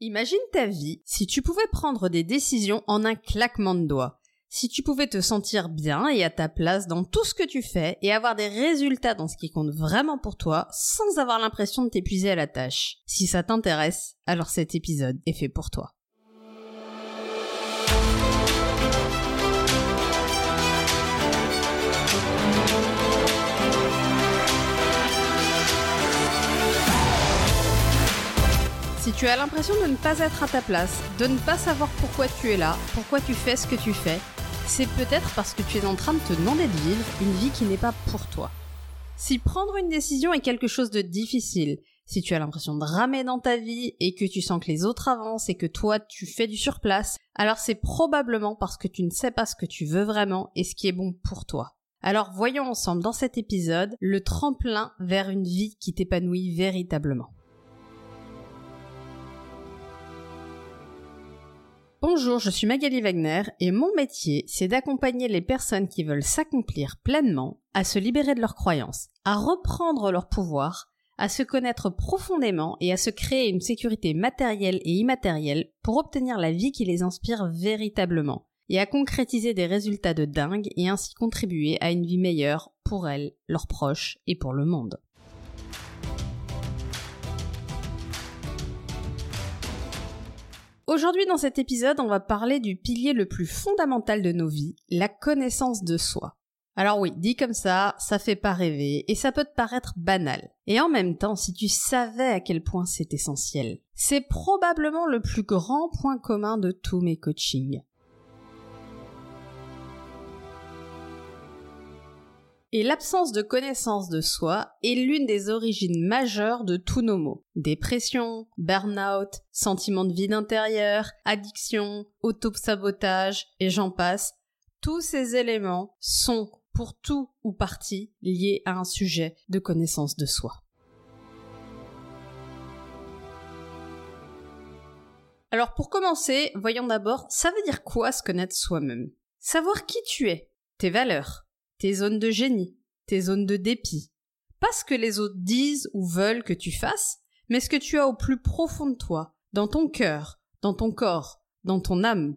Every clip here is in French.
Imagine ta vie si tu pouvais prendre des décisions en un claquement de doigts. Si tu pouvais te sentir bien et à ta place dans tout ce que tu fais et avoir des résultats dans ce qui compte vraiment pour toi sans avoir l'impression de t'épuiser à la tâche. Si ça t'intéresse, alors cet épisode est fait pour toi. Si tu as l'impression de ne pas être à ta place, de ne pas savoir pourquoi tu es là, pourquoi tu fais ce que tu fais, c'est peut-être parce que tu es en train de te demander de vivre une vie qui n'est pas pour toi. Si prendre une décision est quelque chose de difficile, si tu as l'impression de ramer dans ta vie et que tu sens que les autres avancent et que toi tu fais du surplace, alors c'est probablement parce que tu ne sais pas ce que tu veux vraiment et ce qui est bon pour toi. Alors voyons ensemble dans cet épisode le tremplin vers une vie qui t'épanouit véritablement. Bonjour, je suis Magali Wagner et mon métier, c'est d'accompagner les personnes qui veulent s'accomplir pleinement, à se libérer de leurs croyances, à reprendre leur pouvoir, à se connaître profondément et à se créer une sécurité matérielle et immatérielle pour obtenir la vie qui les inspire véritablement, et à concrétiser des résultats de dingue et ainsi contribuer à une vie meilleure pour elles, leurs proches et pour le monde. Aujourd'hui dans cet épisode, on va parler du pilier le plus fondamental de nos vies, la connaissance de soi. Alors oui, dit comme ça, ça fait pas rêver et ça peut te paraître banal. Et en même temps, si tu savais à quel point c'est essentiel, c'est probablement le plus grand point commun de tous mes coachings. Et l'absence de connaissance de soi est l'une des origines majeures de tous nos maux. Dépression, burn-out, sentiment de vide intérieur, addiction, auto-sabotage, et j'en passe. Tous ces éléments sont, pour tout ou partie, liés à un sujet de connaissance de soi. Alors pour commencer, voyons d'abord, ça veut dire quoi se connaître soi-même? Savoir qui tu es, tes valeurs, tes zones de génie, tes zones de dépit. Pas ce que les autres disent ou veulent que tu fasses, mais ce que tu as au plus profond de toi, dans ton cœur, dans ton corps, dans ton âme.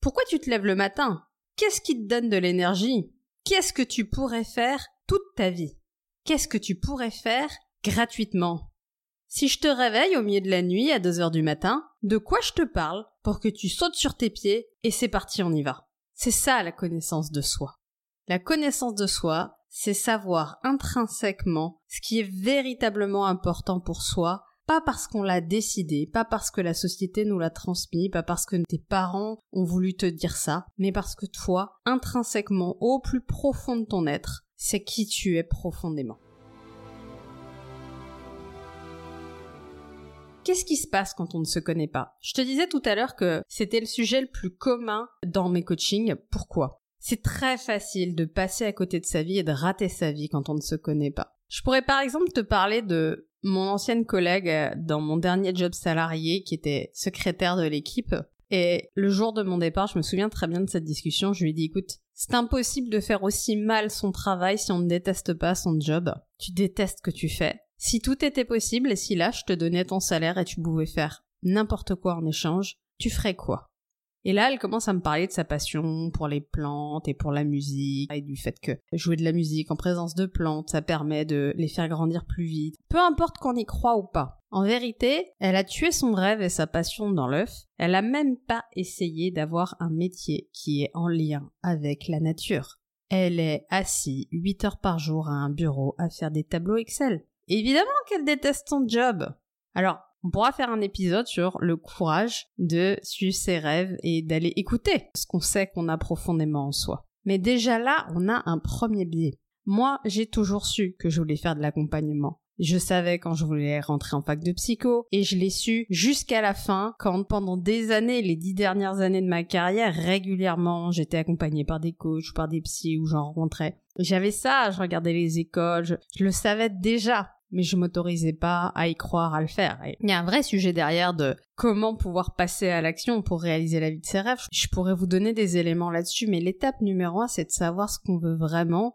Pourquoi tu te lèves le matin? Qu'est-ce qui te donne de l'énergie? Qu'est-ce que tu pourrais faire toute ta vie? Qu'est-ce que tu pourrais faire gratuitement? Si je te réveille au milieu de la nuit à 2 heures du matin, de quoi je te parle pour que tu sautes sur tes pieds et c'est parti, on y va? C'est ça la connaissance de soi. La connaissance de soi, c'est savoir intrinsèquement ce qui est véritablement important pour soi, pas parce qu'on l'a décidé, pas parce que la société nous l'a transmis, pas parce que tes parents ont voulu te dire ça, mais parce que toi, intrinsèquement, au plus profond de ton être, c'est qui tu es profondément. Qu'est-ce qui se passe quand on ne se connaît pas? Je te disais tout à l'heure que c'était le sujet le plus commun dans mes coachings. Pourquoi? C'est très facile de passer à côté de sa vie et de rater sa vie quand on ne se connaît pas. Je pourrais par exemple te parler de mon ancienne collègue euh, dans mon dernier job salarié qui était secrétaire de l'équipe. Et le jour de mon départ, je me souviens très bien de cette discussion. Je lui ai dit, écoute, c'est impossible de faire aussi mal son travail si on ne déteste pas son job. Tu détestes ce que tu fais. Si tout était possible et si là, je te donnais ton salaire et tu pouvais faire n'importe quoi en échange, tu ferais quoi? Et là, elle commence à me parler de sa passion pour les plantes et pour la musique, et du fait que jouer de la musique en présence de plantes, ça permet de les faire grandir plus vite. Peu importe qu'on y croit ou pas. En vérité, elle a tué son rêve et sa passion dans l'œuf. Elle a même pas essayé d'avoir un métier qui est en lien avec la nature. Elle est assise 8 heures par jour à un bureau à faire des tableaux Excel. Évidemment qu'elle déteste son job. Alors, on pourra faire un épisode sur le courage de suivre ses rêves et d'aller écouter ce qu'on sait qu'on a profondément en soi. Mais déjà là, on a un premier biais. Moi, j'ai toujours su que je voulais faire de l'accompagnement. Je savais quand je voulais rentrer en fac de psycho et je l'ai su jusqu'à la fin quand pendant des années, les dix dernières années de ma carrière, régulièrement, j'étais accompagnée par des coachs, par des psys où j'en rencontrais. J'avais ça, je regardais les écoles, je le savais déjà mais je m'autorisais pas à y croire, à le faire. il y a un vrai sujet derrière de comment pouvoir passer à l'action pour réaliser la vie de ses rêves. Je pourrais vous donner des éléments là-dessus, mais l'étape numéro un, c'est de savoir ce qu'on veut vraiment.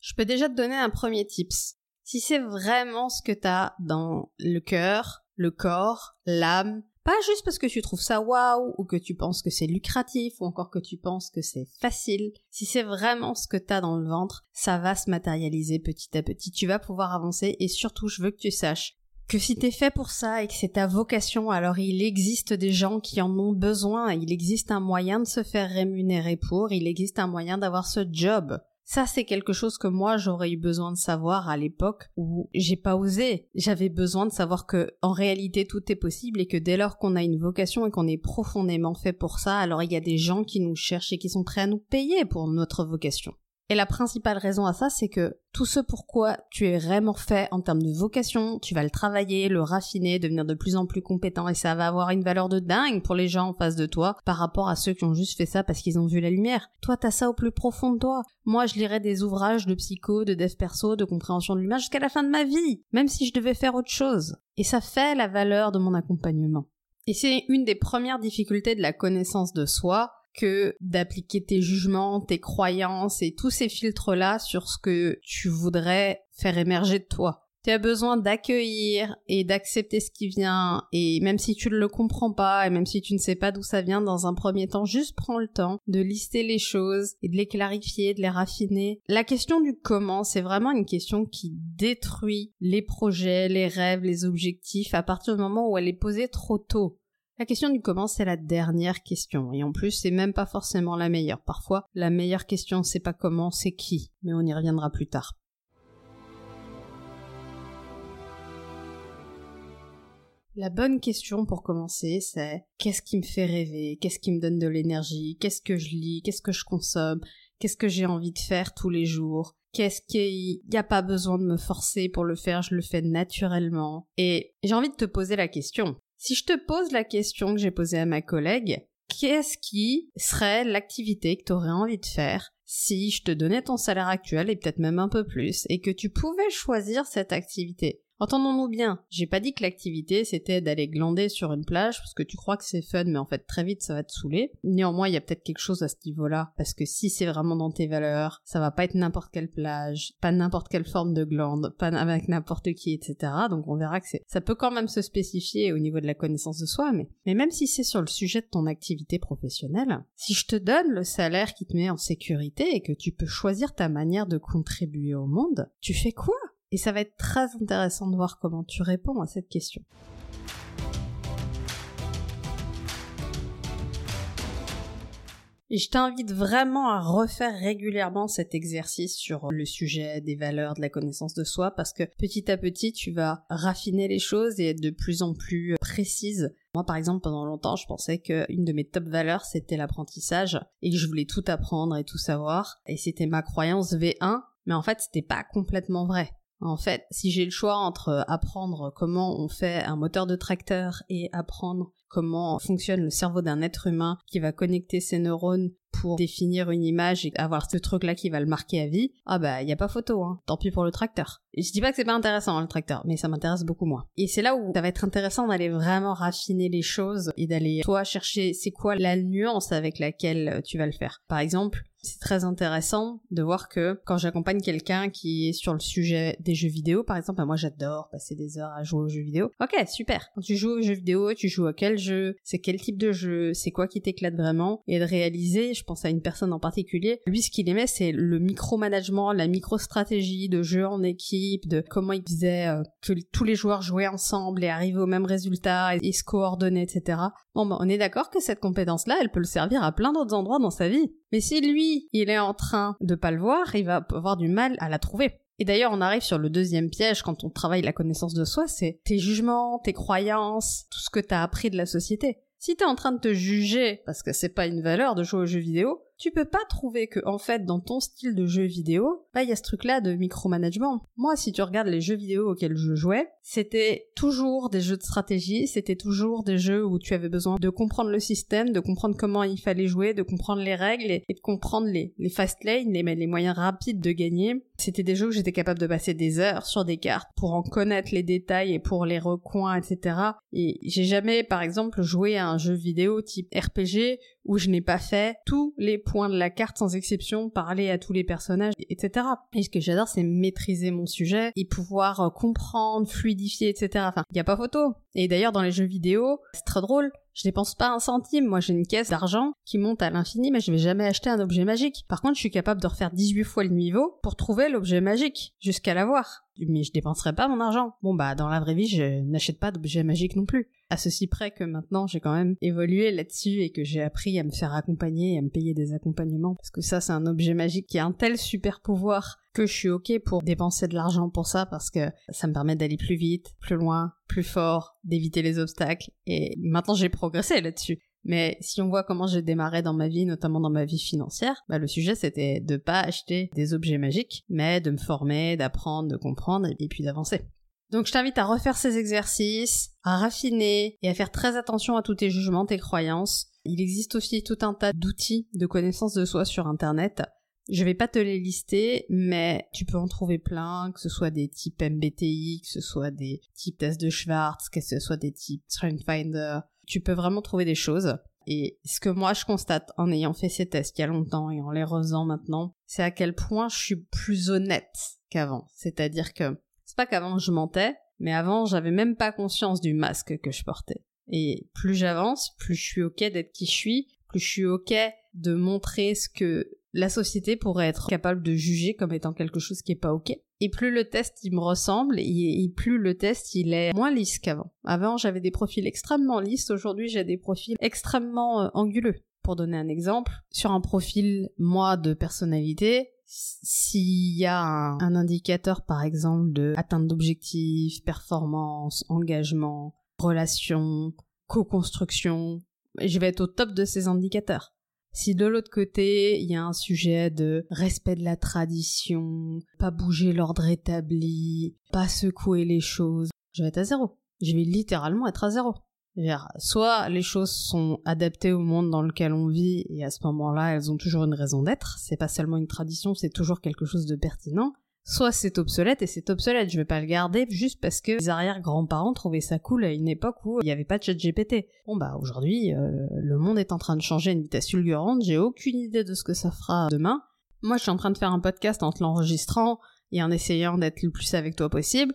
Je peux déjà te donner un premier tips. Si c'est vraiment ce que t'as dans le cœur, le corps, l'âme, Pas juste parce que tu trouves ça waouh ou que tu penses que c'est lucratif ou encore que tu penses que c'est facile. Si c'est vraiment ce que t'as dans le ventre, ça va se matérialiser petit à petit. Tu vas pouvoir avancer et surtout, je veux que tu saches que si t'es fait pour ça et que c'est ta vocation, alors il existe des gens qui en ont besoin, il existe un moyen de se faire rémunérer pour, il existe un moyen d'avoir ce job. Ça, c'est quelque chose que moi, j'aurais eu besoin de savoir à l'époque où j'ai pas osé. J'avais besoin de savoir que, en réalité, tout est possible et que dès lors qu'on a une vocation et qu'on est profondément fait pour ça, alors il y a des gens qui nous cherchent et qui sont prêts à nous payer pour notre vocation. Et la principale raison à ça, c'est que tout ce pourquoi tu es vraiment fait en termes de vocation, tu vas le travailler, le raffiner, devenir de plus en plus compétent et ça va avoir une valeur de dingue pour les gens en face de toi par rapport à ceux qui ont juste fait ça parce qu'ils ont vu la lumière. Toi, t'as ça au plus profond de toi. Moi, je lirais des ouvrages de psycho, de dev perso, de compréhension de l'humain jusqu'à la fin de ma vie, même si je devais faire autre chose. Et ça fait la valeur de mon accompagnement. Et c'est une des premières difficultés de la connaissance de soi, que d'appliquer tes jugements, tes croyances et tous ces filtres-là sur ce que tu voudrais faire émerger de toi. Tu as besoin d'accueillir et d'accepter ce qui vient, et même si tu ne le comprends pas, et même si tu ne sais pas d'où ça vient dans un premier temps, juste prends le temps de lister les choses et de les clarifier, de les raffiner. La question du comment, c'est vraiment une question qui détruit les projets, les rêves, les objectifs à partir du moment où elle est posée trop tôt. La question du comment, c'est la dernière question. Et en plus, c'est même pas forcément la meilleure. Parfois, la meilleure question, c'est pas comment, c'est qui. Mais on y reviendra plus tard. La bonne question pour commencer, c'est qu'est-ce qui me fait rêver? Qu'est-ce qui me donne de l'énergie? Qu'est-ce que je lis? Qu'est-ce que je consomme? Qu'est-ce que j'ai envie de faire tous les jours? Qu'est-ce qu'il n'y a pas besoin de me forcer pour le faire, je le fais naturellement. Et j'ai envie de te poser la question. Si je te pose la question que j'ai posée à ma collègue, qu'est-ce qui serait l'activité que tu aurais envie de faire si je te donnais ton salaire actuel et peut-être même un peu plus et que tu pouvais choisir cette activité? Entendons-nous bien, j'ai pas dit que l'activité c'était d'aller glander sur une plage parce que tu crois que c'est fun mais en fait très vite ça va te saouler. Néanmoins il y a peut-être quelque chose à ce niveau-là parce que si c'est vraiment dans tes valeurs, ça va pas être n'importe quelle plage, pas n'importe quelle forme de glande, pas avec n'importe qui etc. Donc on verra que ça peut quand même se spécifier au niveau de la connaissance de soi mais, mais même si c'est sur le sujet de ton activité professionnelle, si je te donne le salaire qui te met en sécurité et que tu peux choisir ta manière de contribuer au monde, tu fais quoi et ça va être très intéressant de voir comment tu réponds à cette question. Et je t'invite vraiment à refaire régulièrement cet exercice sur le sujet des valeurs, de la connaissance de soi, parce que petit à petit, tu vas raffiner les choses et être de plus en plus précise. Moi, par exemple, pendant longtemps, je pensais qu'une de mes top valeurs, c'était l'apprentissage, et que je voulais tout apprendre et tout savoir, et c'était ma croyance V1, mais en fait, c'était pas complètement vrai. En fait, si j'ai le choix entre apprendre comment on fait un moteur de tracteur et apprendre comment fonctionne le cerveau d'un être humain qui va connecter ses neurones pour définir une image et avoir ce truc-là qui va le marquer à vie, ah bah y a pas photo, hein. Tant pis pour le tracteur. Je dis pas que c'est pas intéressant le tracteur, mais ça m'intéresse beaucoup moins. Et c'est là où ça va être intéressant d'aller vraiment raffiner les choses et d'aller toi chercher c'est quoi la nuance avec laquelle tu vas le faire. Par exemple, c'est très intéressant de voir que quand j'accompagne quelqu'un qui est sur le sujet des jeux vidéo, par exemple, bah, moi j'adore passer des heures à jouer aux jeux vidéo. Ok, super. Quand tu joues aux jeux vidéo, tu joues à quel jeu? C'est quel type de jeu? C'est quoi qui t'éclate vraiment? Et de réaliser, je pense à une personne en particulier, lui ce qu'il aimait c'est le micromanagement, la micro-stratégie de jeu en équipe, de comment il faisait euh, que tous les joueurs jouaient ensemble et arrivaient au même résultat et, se coordonnaient, etc. Bon, bah, on est d'accord que cette compétence-là, elle peut le servir à plein d'autres endroits dans sa vie. Mais si lui, il est en train de pas le voir, il va avoir du mal à la trouver. Et d'ailleurs, on arrive sur le deuxième piège quand on travaille la connaissance de soi, c'est tes jugements, tes croyances, tout ce que t'as appris de la société. Si t'es en train de te juger parce que c'est pas une valeur de jouer aux jeux vidéo, tu peux pas trouver que, en fait, dans ton style de jeu vidéo, bah, il y a ce truc-là de micromanagement. Moi, si tu regardes les jeux vidéo auxquels je jouais, c'était toujours des jeux de stratégie, c'était toujours des jeux où tu avais besoin de comprendre le système, de comprendre comment il fallait jouer, de comprendre les règles et, de comprendre les, fast lanes, les moyens rapides de gagner. C'était des jeux où j'étais capable de passer des heures sur des cartes pour en connaître les détails et pour les recoins, etc. Et j'ai jamais, par exemple, joué à un jeu vidéo type RPG où je n'ai pas fait tous les points de la carte sans exception, parler à tous les personnages, etc. Et ce que j'adore, c'est maîtriser mon sujet et pouvoir euh, comprendre, fluidifier, etc. Enfin, il n'y a pas photo. Et d'ailleurs, dans les jeux vidéo, c'est très drôle. Je dépense pas un centime. Moi, j'ai une caisse d'argent qui monte à l'infini, mais je vais jamais acheter un objet magique. Par contre, je suis capable de refaire 18 fois le niveau pour trouver l'objet magique, jusqu'à l'avoir. Mais je dépenserai pas mon argent. Bon, bah, dans la vraie vie, je n'achète pas d'objet magique non plus. À ceci près que maintenant, j'ai quand même évolué là-dessus et que j'ai appris à me faire accompagner et à me payer des accompagnements. Parce que ça, c'est un objet magique qui a un tel super pouvoir que je suis ok pour dépenser de l'argent pour ça parce que ça me permet d'aller plus vite, plus loin, plus fort, d'éviter les obstacles. Et maintenant j'ai progressé là-dessus. Mais si on voit comment j'ai démarré dans ma vie, notamment dans ma vie financière, bah le sujet c'était de pas acheter des objets magiques, mais de me former, d'apprendre, de comprendre et puis d'avancer. Donc je t'invite à refaire ces exercices, à raffiner et à faire très attention à tous tes jugements, tes croyances. Il existe aussi tout un tas d'outils de connaissance de soi sur internet je vais pas te les lister, mais tu peux en trouver plein, que ce soit des types MBTI, que ce soit des types tests de Schwartz, que ce soit des types Strengthfinder. Tu peux vraiment trouver des choses. Et ce que moi je constate en ayant fait ces tests il y a longtemps et en les refaisant maintenant, c'est à quel point je suis plus honnête qu'avant. C'est-à-dire que c'est pas qu'avant je mentais, mais avant j'avais même pas conscience du masque que je portais. Et plus j'avance, plus je suis ok d'être qui je suis, plus je suis ok de montrer ce que la société pourrait être capable de juger comme étant quelque chose qui est pas ok. Et plus le test il me ressemble, et, plus le test il est moins lisse qu'avant. Avant j'avais des profils extrêmement lisses, aujourd'hui j'ai des profils extrêmement euh, anguleux. Pour donner un exemple, sur un profil moi de personnalité, s'il y a un, un, indicateur par exemple de atteinte d'objectifs, performance, engagement, relation, co-construction, je vais être au top de ces indicateurs. Si de l'autre côté, il y a un sujet de respect de la tradition, pas bouger l'ordre établi, pas secouer les choses, je vais être à zéro. Je vais littéralement être à zéro. Soit les choses sont adaptées au monde dans lequel on vit et à ce moment-là, elles ont toujours une raison d'être. C'est pas seulement une tradition, c'est toujours quelque chose de pertinent soit c'est obsolète et c'est obsolète, je vais pas le garder juste parce que les arrière-grands-parents trouvaient ça cool à une époque où il n'y avait pas de chat GPT. Bon bah aujourd'hui, euh, le monde est en train de changer à une vitesse fulgurante, j'ai aucune idée de ce que ça fera demain. Moi je suis en train de faire un podcast en te l'enregistrant et en essayant d'être le plus avec toi possible,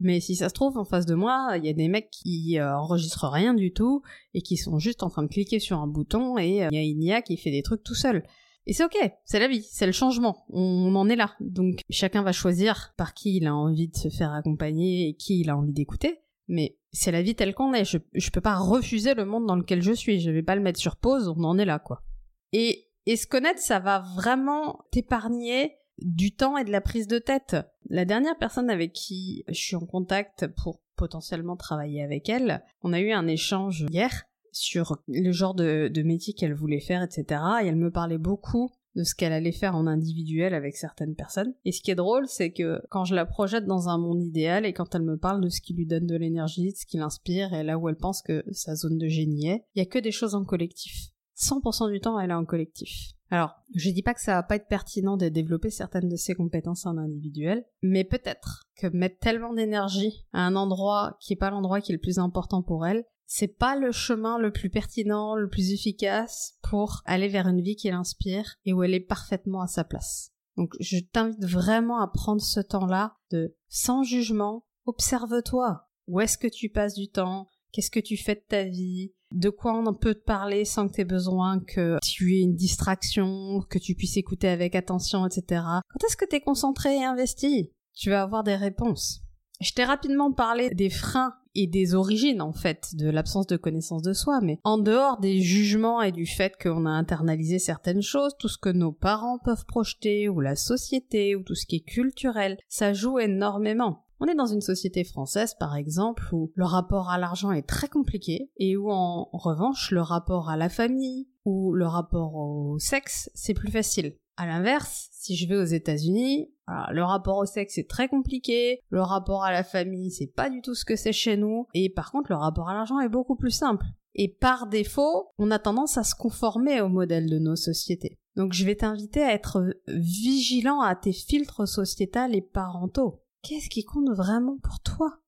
mais si ça se trouve, en face de moi, il y a des mecs qui euh, enregistrent rien du tout et qui sont juste en train de cliquer sur un bouton et euh, il y a une IA qui fait des trucs tout seul. Et c'est ok, c'est la vie, c'est le changement, on en est là. Donc chacun va choisir par qui il a envie de se faire accompagner et qui il a envie d'écouter. Mais c'est la vie telle qu'on est, je, je peux pas refuser le monde dans lequel je suis, je vais pas le mettre sur pause, on en est là quoi. Et, et se connaître, ça va vraiment t'épargner du temps et de la prise de tête. La dernière personne avec qui je suis en contact pour potentiellement travailler avec elle, on a eu un échange hier sur le genre de, métier qu'elle voulait faire, etc. Et elle me parlait beaucoup de ce qu'elle allait faire en individuel avec certaines personnes. Et ce qui est drôle, c'est que quand je la projette dans un monde idéal et quand elle me parle de ce qui lui donne de l'énergie, de ce qui l'inspire et là où elle pense que sa zone de génie est, il y a que des choses en collectif. 100% du temps, elle est en collectif. Alors, je dis pas que ça va pas être pertinent de développer certaines de ses compétences en individuel, mais peut-être que mettre tellement d'énergie à un endroit qui est pas l'endroit qui est le plus important pour elle, c'est pas le chemin le plus pertinent, le plus efficace pour aller vers une vie qui l'inspire et où elle est parfaitement à sa place. Donc je t'invite vraiment à prendre ce temps-là de sans jugement, observe-toi. Où est-ce que tu passes du temps? Qu'est-ce que tu fais de ta vie? De quoi on peut te parler sans que tu aies besoin que tu aies une distraction, que tu puisses écouter avec attention, etc. Quand est-ce que tu es concentré et investi? Tu vas avoir des réponses. Je t'ai rapidement parlé des freins et des origines en fait de l'absence de connaissance de soi, mais en dehors des jugements et du fait qu'on a internalisé certaines choses, tout ce que nos parents peuvent projeter, ou la société, ou tout ce qui est culturel, ça joue énormément. On est dans une société française, par exemple, où le rapport à l'argent est très compliqué et où, en revanche, le rapport à la famille ou le rapport au sexe, c'est plus facile. À l'inverse, si je vais aux États-Unis, le rapport au sexe est très compliqué, le rapport à la famille c'est pas du tout ce que c'est chez nous, et par contre le rapport à l'argent est beaucoup plus simple. Et par défaut, on a tendance à se conformer au modèle de nos sociétés. Donc je vais t'inviter à être vigilant à tes filtres sociétals et parentaux. Qu'est-ce qui compte vraiment pour toi?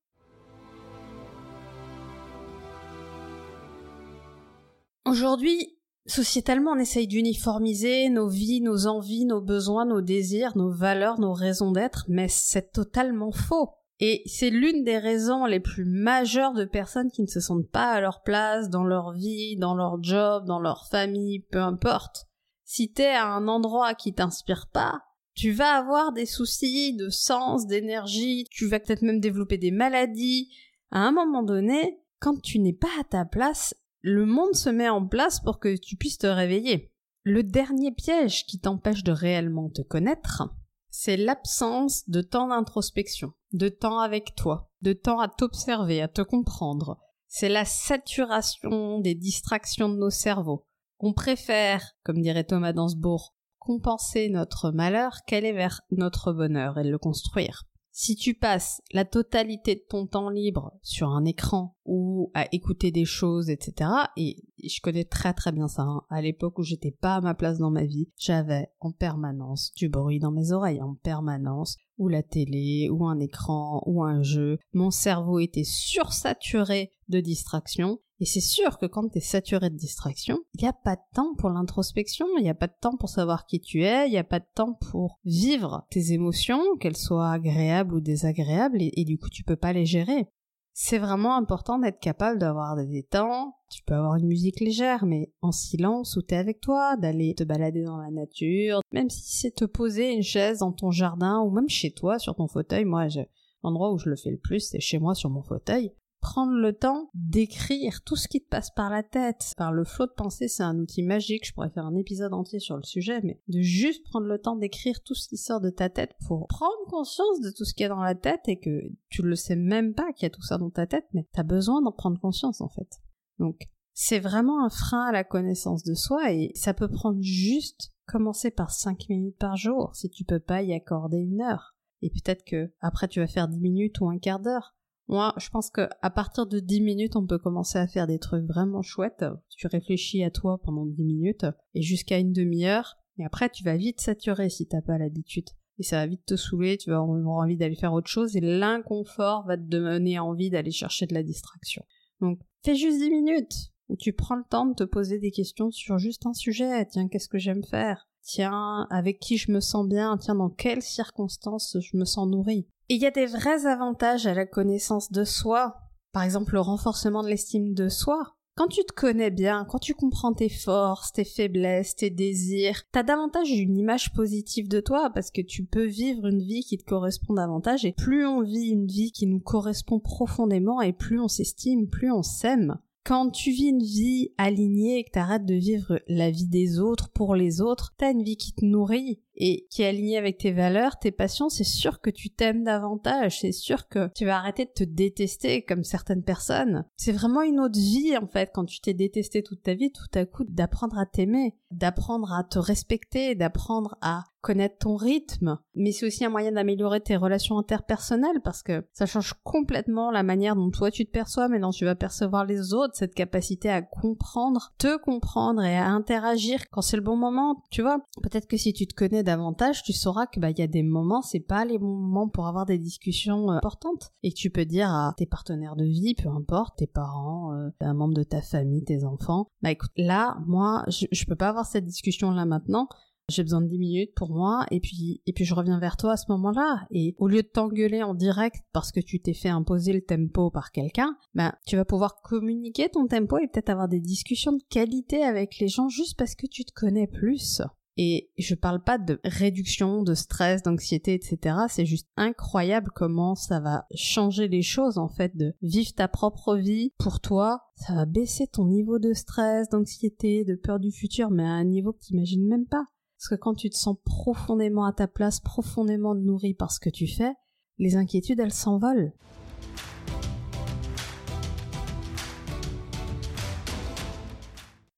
Aujourd'hui, sociétalement, on essaye d'uniformiser nos vies, nos envies, nos besoins, nos désirs, nos valeurs, nos raisons d'être, mais c'est totalement faux. Et c'est l'une des raisons les plus majeures de personnes qui ne se sentent pas à leur place dans leur vie, dans leur job, dans leur famille, peu importe. Si t'es à un endroit qui t'inspire pas, tu vas avoir des soucis de sens, d'énergie, tu vas peut-être même développer des maladies. À un moment donné, quand tu n'es pas à ta place, le monde se met en place pour que tu puisses te réveiller. Le dernier piège qui t'empêche de réellement te connaître, c'est l'absence de temps d'introspection, de temps avec toi, de temps à t'observer, à te comprendre. C'est la saturation des distractions de nos cerveaux. On préfère, comme dirait Thomas Dansbourg, compenser notre malheur qu'aller vers notre bonheur et le construire. Si tu passes la totalité de ton temps libre sur un écran ou à écouter des choses, etc., et je connais très très bien ça, hein, à l'époque où j'étais pas à ma place dans ma vie, j'avais en permanence du bruit dans mes oreilles, en permanence, ou la télé, ou un écran, ou un jeu. Mon cerveau était sursaturé de distractions et c'est sûr que quand tu es saturé de distraction, il n'y a pas de temps pour l'introspection, il n'y a pas de temps pour savoir qui tu es, il n'y a pas de temps pour vivre tes émotions, qu'elles soient agréables ou désagréables, et, du coup tu peux pas les gérer. C'est vraiment important d'être capable d'avoir des temps, tu peux avoir une musique légère, mais en silence, ou t'es avec toi, d'aller te balader dans la nature, même si c'est te poser une chaise dans ton jardin, ou même chez toi, sur ton fauteuil, moi, l'endroit où je le fais le plus, c'est chez moi sur mon fauteuil prendre le temps d'écrire tout ce qui te passe par la tête. Par le flot de pensée, c'est un outil magique, je pourrais faire un épisode entier sur le sujet, mais de juste prendre le temps d'écrire tout ce qui sort de ta tête pour prendre conscience de tout ce qui est dans la tête et que tu le sais même pas qu'il y a tout ça dans ta tête, mais t'as besoin d'en prendre conscience en fait. Donc, c'est vraiment un frein à la connaissance de soi et ça peut prendre juste commencer par 5 minutes par jour si tu peux pas y accorder une heure. Et peut-être que après tu vas faire 10 minutes ou un quart d'heure. Moi, je pense que à partir de 10 minutes, on peut commencer à faire des trucs vraiment chouettes. Tu réfléchis à toi pendant 10 minutes et jusqu'à une demi-heure. Et après, tu vas vite saturer si t'as pas l'habitude. Et ça va vite te saouler, tu vas avoir envie d'aller faire autre chose et l'inconfort va te donner envie d'aller chercher de la distraction. Donc, fais juste 10 minutes où tu prends le temps de te poser des questions sur juste un sujet. Tiens, qu'est-ce que j'aime faire? Tiens, avec qui je me sens bien? Tiens, dans quelles circonstances je me sens nourri? Il y a des vrais avantages à la connaissance de soi. Par exemple, le renforcement de l'estime de soi. Quand tu te connais bien, quand tu comprends tes forces, tes faiblesses, tes désirs, t'as davantage une image positive de toi parce que tu peux vivre une vie qui te correspond davantage et plus on vit une vie qui nous correspond profondément et plus on s'estime, plus on s'aime. Quand tu vis une vie alignée et que t'arrêtes de vivre la vie des autres pour les autres, t'as une vie qui te nourrit et qui est alignée avec tes valeurs, tes passions, c'est sûr que tu t'aimes davantage, c'est sûr que tu vas arrêter de te détester comme certaines personnes. C'est vraiment une autre vie en fait quand tu t'es détesté toute ta vie, tout à coup d'apprendre à t'aimer, d'apprendre à te respecter, d'apprendre à connaître ton rythme, mais c'est aussi un moyen d'améliorer tes relations interpersonnelles parce que ça change complètement la manière dont toi tu te perçois, mais dont tu vas percevoir les autres, cette capacité à comprendre, te comprendre et à interagir quand c'est le bon moment, tu vois. Peut-être que si tu te connais davantage, tu sauras que bah il y a des moments, c'est pas les moments pour avoir des discussions euh, importantes. Et que tu peux dire à tes partenaires de vie, peu importe, tes parents, euh, un membre de ta famille, tes enfants, bah écoute, là, moi, je, je peux pas avoir cette discussion là maintenant. J'ai besoin de 10 minutes pour moi et puis et puis je reviens vers toi à ce moment-là. Et au lieu de t'engueuler en direct parce que tu t'es fait imposer le tempo par quelqu'un, ben tu vas pouvoir communiquer ton tempo et peut-être avoir des discussions de qualité avec les gens juste parce que tu te connais plus. Et je parle pas de réduction de stress, d'anxiété, etc. C'est juste incroyable comment ça va changer les choses, en fait, de vivre ta propre vie pour toi. Ça va baisser ton niveau de stress, d'anxiété, de peur du futur, mais à un niveau que t'imagines même pas. Parce que quand tu te sens profondément à ta place, profondément nourri par ce que tu fais, les inquiétudes, elles s'envolent.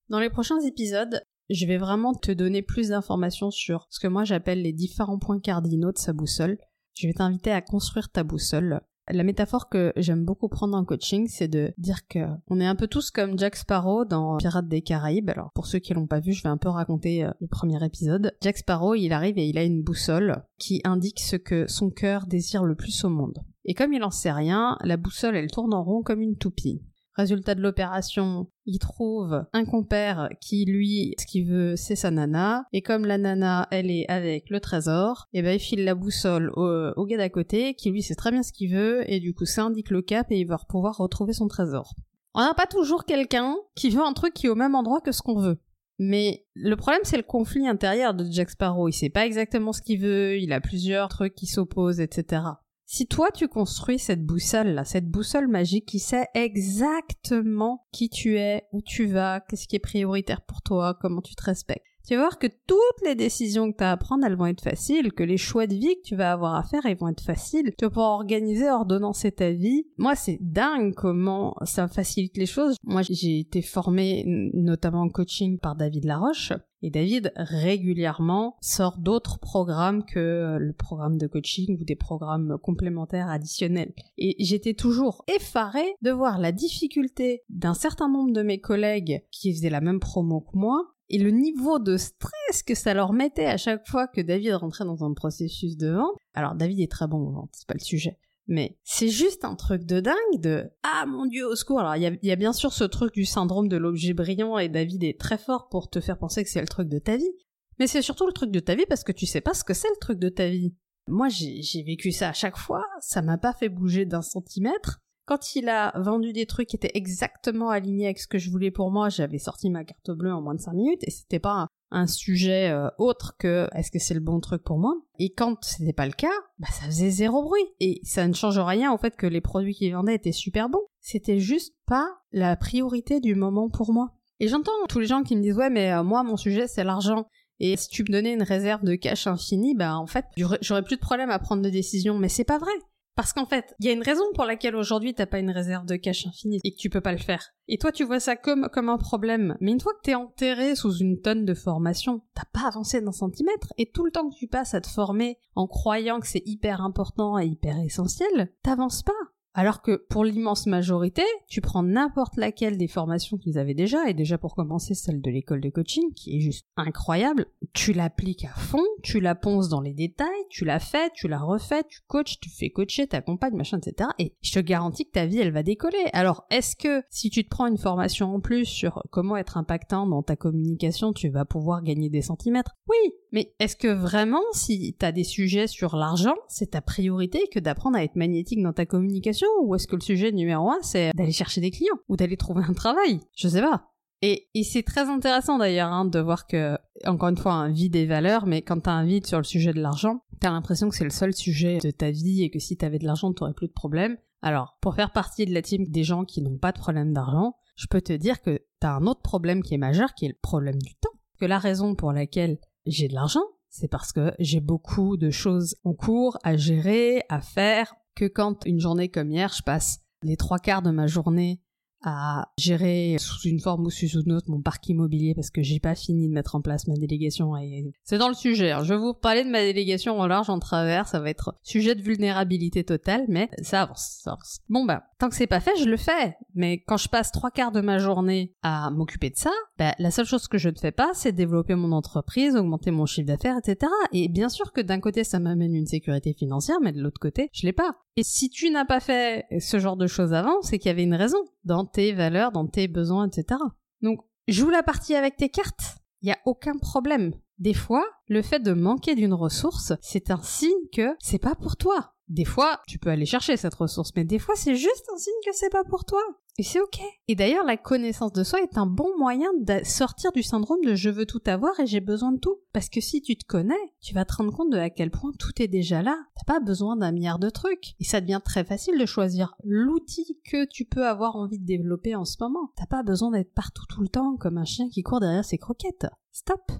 Dans les prochains épisodes, je vais vraiment te donner plus d'informations sur ce que moi j'appelle les différents points cardinaux de sa boussole. Je vais t'inviter à construire ta boussole. La métaphore que j'aime beaucoup prendre en coaching, c'est de dire que on est un peu tous comme Jack Sparrow dans Pirates des Caraïbes. Alors pour ceux qui l'ont pas vu, je vais un peu raconter euh, le premier épisode. Jack Sparrow, il arrive et il a une boussole qui indique ce que son cœur désire le plus au monde. Et comme il en sait rien, la boussole elle tourne en rond comme une toupie. Résultat de l'opération, il trouve un compère qui, lui, ce qu'il veut, c'est sa nana. Et comme la nana, elle est avec le trésor, et eh ben il file la boussole au, gars d'à côté, qui lui sait très bien ce qu'il veut, et du coup ça indique le cap et il va pouvoir retrouver son trésor. On n'a pas toujours quelqu'un qui veut un truc qui est au même endroit que ce qu'on veut. Mais le problème, c'est le conflit intérieur de Jack Sparrow. Il sait pas exactement ce qu'il veut, il a plusieurs trucs qui s'opposent, etc. Si toi tu construis cette boussole là, cette boussole magique qui sait exactement qui tu es, où tu vas, qu'est-ce qui est prioritaire pour toi, comment tu te respectes, tu vas voir que toutes les décisions que tu as à prendre, elles vont être faciles, que les choix de vie que tu vas avoir à faire, ils vont être faciles. Tu vas pouvoir organiser, ordonnancer ta vie. Moi, c'est dingue comment ça facilite les choses. Moi, j'ai été formée notamment en coaching par David Laroche. Et David régulièrement sort d'autres programmes que le programme de coaching ou des programmes complémentaires additionnels. Et j'étais toujours effarée de voir la difficulté d'un certain nombre de mes collègues qui faisaient la même promo que moi et le niveau de stress que ça leur mettait à chaque fois que David rentrait dans un processus de vente. Alors David est très bon en vente, c'est pas le sujet. Mais c'est juste un truc de dingue de ah mon dieu au secours. Alors il y a, bien sûr ce truc du syndrome de l'objet brillant et David est très fort pour te faire penser que c'est le truc de ta vie. Mais c'est surtout le truc de ta vie parce que tu sais pas ce que c'est le truc de ta vie. Moi j'ai vécu ça à chaque fois, ça m'a pas fait bouger d'un centimètre. Quand il a vendu des trucs qui étaient exactement alignés avec ce que je voulais pour moi, j'avais sorti ma carte bleue en moins de 5 minutes et c'était pas un, sujet euh, autre que est-ce que c'est le bon truc pour moi. Et quand c'était pas le cas, bah ça faisait zéro bruit. Et ça ne change rien au fait que les produits qu'il vendait étaient super bons. C'était juste pas la priorité du moment pour moi. Et j'entends tous les gens qui me disent ouais mais euh, moi mon sujet c'est l'argent. Et si tu me donnais une réserve de cash infinie, bah en fait j'aurais plus de problème à prendre de décisions. Mais c'est pas vrai. Parce qu'en fait, il y a une raison pour laquelle aujourd'hui t'as pas une réserve de cash infinie et que tu peux pas le faire. Et toi, tu vois ça comme, comme un problème. Mais une fois que t'es enterré sous une tonne de formation, t'as pas avancé d'un centimètre. Et tout le temps que tu passes à te former en croyant que c'est hyper important et hyper essentiel, t'avances pas. Alors que pour l'immense majorité, tu prends n'importe laquelle des formations qu'ils avaient déjà, et déjà pour commencer celle de l'école de coaching, qui est juste incroyable, tu l'appliques à fond, tu la ponces dans les détails, tu la fais, tu la refais, tu coaches, tu fais coacher, t'accompagnes, machin, etc. Et je te garantis que ta vie, elle va décoller. Alors, est-ce que si tu te prends une formation en plus sur comment être impactant dans ta communication, tu vas pouvoir gagner des centimètres? Oui, mais est-ce que vraiment, si t'as des sujets sur l'argent, c'est ta priorité que d'apprendre à être magnétique dans ta communication ou est-ce que le sujet numéro un, c'est d'aller chercher des clients ou d'aller trouver un travail? Je sais pas. Et, c'est très intéressant d'ailleurs hein, de voir que, encore une fois, un vide des valeurs, mais quand t'as un vide sur le sujet de l'argent, t'as l'impression que c'est le seul sujet de ta vie et que si t'avais de l'argent, t'aurais plus de problème. Alors, pour faire partie de la team des gens qui n'ont pas de problème d'argent, je peux te dire que t'as un autre problème qui est majeur, qui est le problème du temps. Que la raison pour laquelle j'ai de l'argent, c'est parce que j'ai beaucoup de choses en cours à gérer, à faire, que quand une journée comme hier, je passe les trois quarts de ma journée à gérer sous une forme ou sous une autre mon parc immobilier parce que j'ai pas fini de mettre en place ma délégation et c'est dans le sujet. Je vais vous parler de ma délégation en large, en travers, ça va être sujet de vulnérabilité totale, mais ça avance, ça avance. Bon bah, tant que c'est pas fait, je le fais. Mais quand je passe trois quarts de ma journée à m'occuper de ça, bah, la seule chose que je ne fais pas, c'est développer mon entreprise, augmenter mon chiffre d'affaires, etc. Et bien sûr que d'un côté, ça m'amène une sécurité financière, mais de l'autre côté, je l'ai pas. Et si tu n'as pas fait ce genre de choses avant, c'est qu'il y avait une raison dans tes valeurs, dans tes besoins, etc. Donc, joue la partie avec tes cartes. Il n'y a aucun problème. Des fois, le fait de manquer d'une ressource, c'est un signe que c'est pas pour toi. Des fois, tu peux aller chercher cette ressource, mais des fois, c'est juste un signe que c'est pas pour toi. Et c'est ok. Et d'ailleurs, la connaissance de soi est un bon moyen de sortir du syndrome de je veux tout avoir et j'ai besoin de tout. Parce que si tu te connais, tu vas te rendre compte de à quel point tout est déjà là. T'as pas besoin d'un milliard de trucs. Et ça devient très facile de choisir l'outil que tu peux avoir envie de développer en ce moment. T'as pas besoin d'être partout tout le temps comme un chien qui court derrière ses croquettes. Stop.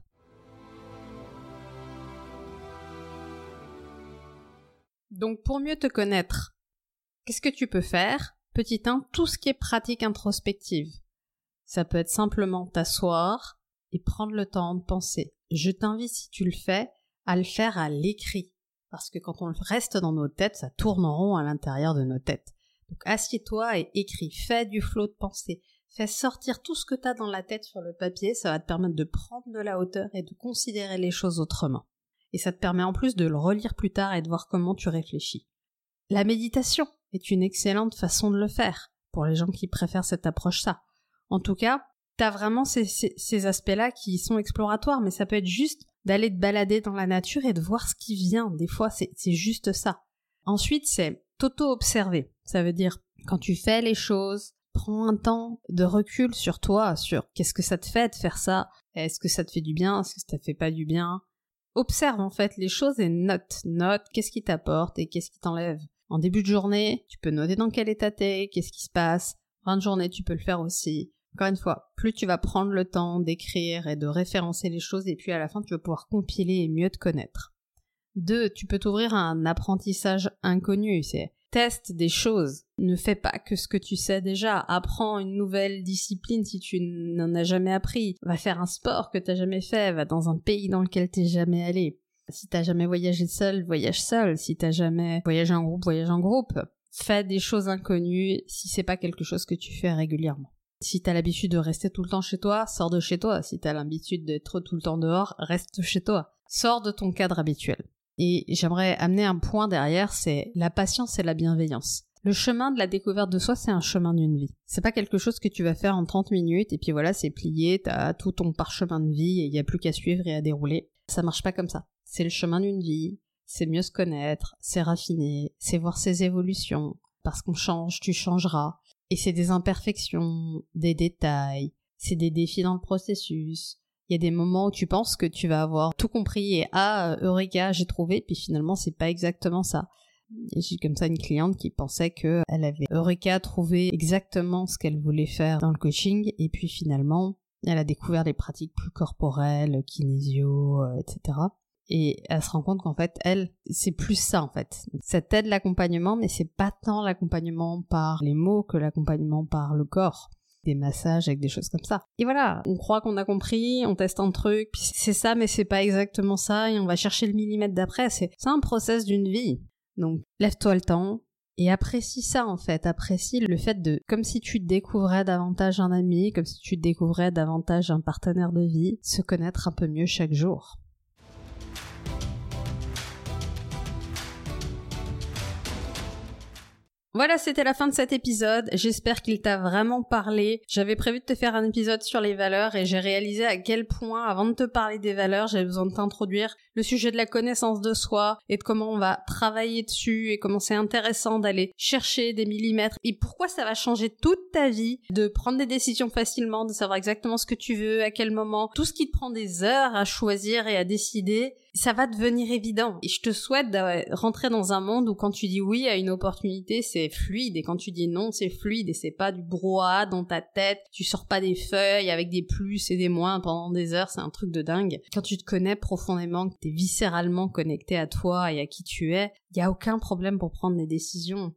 Donc pour mieux te connaître, qu'est-ce que tu peux faire? Petit 1, tout ce qui est pratique introspective. Ça peut être simplement t'asseoir et prendre le temps de penser. Je t'invite, si tu le fais, à le faire à l'écrit. Parce que quand on reste dans nos têtes, ça tourne en rond à l'intérieur de nos têtes. Donc assieds-toi et écris. Fais du flot de pensée. Fais sortir tout ce que tu as dans la tête sur le papier. Ça va te permettre de prendre de la hauteur et de considérer les choses autrement et ça te permet en plus de le relire plus tard et de voir comment tu réfléchis. La méditation est une excellente façon de le faire. pour les gens qui préfèrent cette approche-là. En tout cas, t'as vraiment ces, aspects-là qui sont exploratoires, mais ça peut être juste d'aller te balader dans la nature et de voir ce qui vient. Des fois, c'est juste ça. Ensuite, c'est t'auto-observer. Ça veut dire, quand tu fais les choses, prends un temps de recul sur toi, sur qu'est-ce que ça te fait de faire ça, est-ce que ça te fait du bien, est-ce que ça te fait pas du bien? Observe en fait les choses et note, note qu'est-ce qui t'apporte et qu'est-ce qui t'enlève. En début de journée, tu peux noter dans quel état t'es, qu'est-ce qui se passe. Fin de journée, tu peux le faire aussi. Encore une fois, plus tu vas prendre le temps d'écrire et de référencer les choses, et puis à la fin, tu vas pouvoir compiler et mieux te connaître. Deux, tu peux t'ouvrir à un apprentissage inconnu. C'est teste des choses. Ne fais pas que ce que tu sais déjà. Apprends une nouvelle discipline si tu n'en as jamais appris. Va faire un sport que t'as jamais fait. Va dans un pays dans lequel t'es jamais allé. Si t'as jamais voyagé seul, voyage seul. Si t'as jamais voyagé en groupe, voyage en groupe. Fais des choses inconnues si c'est pas quelque chose que tu fais régulièrement. Si t'as l'habitude de rester tout le temps chez toi, sors de chez toi. Si t'as l'habitude d'être tout le temps dehors, reste chez toi. Sors de ton cadre habituel. Et j'aimerais amener un point derrière, c'est la patience et la bienveillance. Le chemin de la découverte de soi, c'est un chemin d'une vie. C'est pas quelque chose que tu vas faire en 30 minutes et puis voilà, c'est plié, t'as tout ton parchemin de vie et il y a plus qu'à suivre et à dérouler. Ça marche pas comme ça. C'est le chemin d'une vie, c'est mieux se connaître, c'est raffiner, c'est voir ses évolutions. Parce qu'on change, tu changeras. Et c'est des imperfections, des détails, c'est des défis dans le processus. Il y a des moments où tu penses que tu vas avoir tout compris et ah, Eureka, j'ai trouvé, puis finalement c'est pas exactement ça. J'ai comme ça une cliente qui pensait que elle avait Eureka trouvé exactement ce qu'elle voulait faire dans le coaching et puis finalement elle a découvert des pratiques plus corporelles, kinésio, euh, etc. Et elle se rend compte qu'en fait, elle, c'est plus ça en fait. Ça t'aide l'accompagnement, mais c'est pas tant l'accompagnement par les mots que l'accompagnement par le corps. Des massages avec des choses comme ça. Et voilà, on croit qu'on a compris, on teste un truc, puis c'est ça, mais c'est pas exactement ça, et on va chercher le millimètre d'après. C'est un process d'une vie. Donc, lève-toi le temps, et apprécie ça en fait, apprécie le fait de, comme si tu découvrais davantage un ami, comme si tu découvrais davantage un partenaire de vie, se connaître un peu mieux chaque jour. Voilà, c'était la fin de cet épisode. J'espère qu'il t'a vraiment parlé. J'avais prévu de te faire un épisode sur les valeurs et j'ai réalisé à quel point, avant de te parler des valeurs, j'avais besoin de t'introduire le sujet de la connaissance de soi et de comment on va travailler dessus et comment c'est intéressant d'aller chercher des millimètres et pourquoi ça va changer toute ta vie, de prendre des décisions facilement, de savoir exactement ce que tu veux, à quel moment, tout ce qui te prend des heures à choisir et à décider ça va devenir évident. Et je te souhaite de rentrer dans un monde où quand tu dis oui à une opportunité, c'est fluide, et quand tu dis non, c'est fluide, et c'est pas du brouhaha dans ta tête, tu sors pas des feuilles avec des plus et des moins pendant des heures, c'est un truc de dingue. Quand tu te connais profondément, que t'es viscéralement connecté à toi et à qui tu es, il y a aucun problème pour prendre des décisions.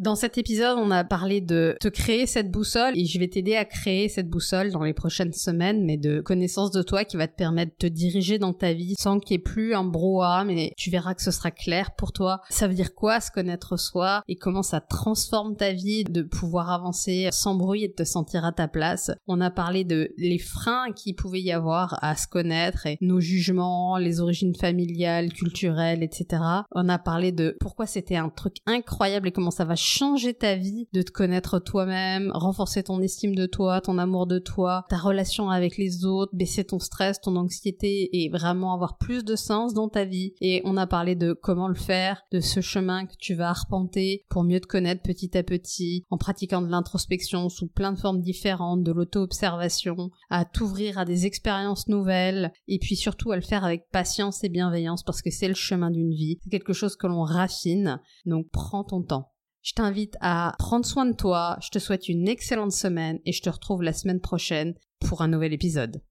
Dans cet épisode, on a parlé de te créer cette boussole et je vais t'aider à créer cette boussole dans les prochaines semaines, mais de connaissance de toi qui va te permettre de te diriger dans ta vie sans qu'il y ait plus un brouhaha, mais tu verras que ce sera clair pour toi. Ça veut dire quoi se connaître soi et comment ça transforme ta vie de pouvoir avancer sans bruit et de te sentir à ta place? On a parlé de les freins qu'il pouvait y avoir à se connaître et nos jugements, les origines familiales, culturelles, etc. On a parlé de pourquoi c'était un truc incroyable et comment ça va changer ta vie, de te connaître toi-même, renforcer ton estime de toi, ton amour de toi, ta relation avec les autres, baisser ton stress, ton anxiété et vraiment avoir plus de sens dans ta vie. Et on a parlé de comment le faire, de ce chemin que tu vas arpenter pour mieux te connaître petit à petit, en pratiquant de l'introspection sous plein de formes différentes, de l'auto-observation, à t'ouvrir à des expériences nouvelles, et puis surtout à le faire avec patience et bienveillance parce que c'est le chemin d'une vie. C'est quelque chose que l'on raffine, donc prends ton temps. Je t'invite à prendre soin de toi, je te souhaite une excellente semaine et je te retrouve la semaine prochaine pour un nouvel épisode.